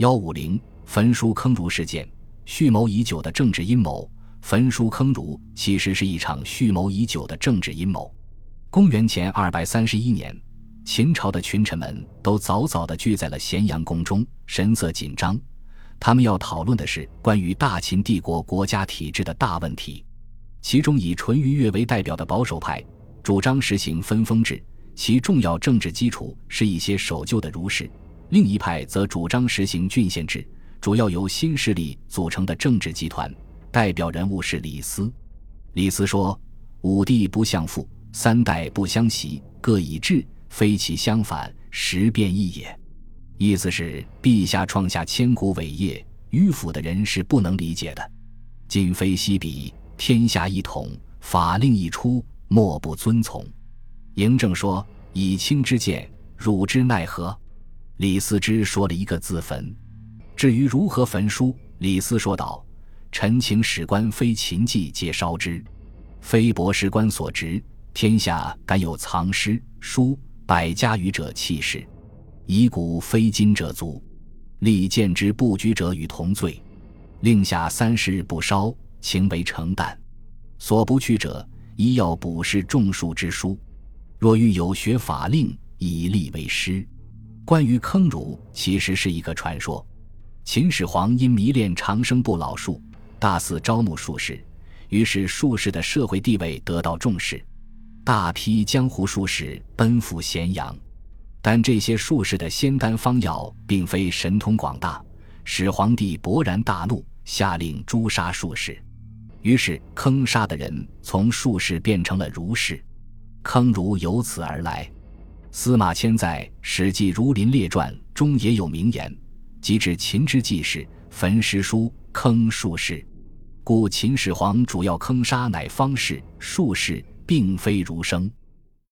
幺五零焚书坑儒事件，蓄谋已久的政治阴谋。焚书坑儒其实是一场蓄谋已久的政治阴谋。公元前二百三十一年，秦朝的群臣们都早早地聚在了咸阳宫中，神色紧张。他们要讨论的是关于大秦帝国国家体制的大问题。其中以淳于越为代表的保守派主张实行分封制，其重要政治基础是一些守旧的儒士；另一派则主张实行郡县制，主要由新势力组成的政治集团。代表人物是李斯。李斯说：“五帝不相父，三代不相袭，各以治，非其相反，时变异也。”意思是陛下创下千古伟业，迂腐的人是不能理解的。今非昔比，天下一统，法令一出，莫不遵从。嬴政说：“以卿之见，汝之奈何？”李斯之说了一个字：“焚。”至于如何焚书，李斯说道。臣请史官非秦记皆烧之，非博士官所执。天下敢有藏诗书百家语者弃世，以古非今者足。立见之不举者与同罪。令下三十日不烧，情为承担。所不去者，一要补是种树之书。若欲有学法令，以立为师。关于坑儒，其实是一个传说。秦始皇因迷恋长生不老术。大肆招募术士，于是术士的社会地位得到重视，大批江湖术士奔赴咸阳。但这些术士的仙丹方药并非神通广大，始皇帝勃然大怒，下令诛杀术士。于是坑杀的人从术士变成了儒士，坑儒由此而来。司马迁在《史记·儒林列传》中也有名言：“即指秦之纪事，焚诗书，坑术士。”故秦始皇主要坑杀乃方士、术士，并非儒生。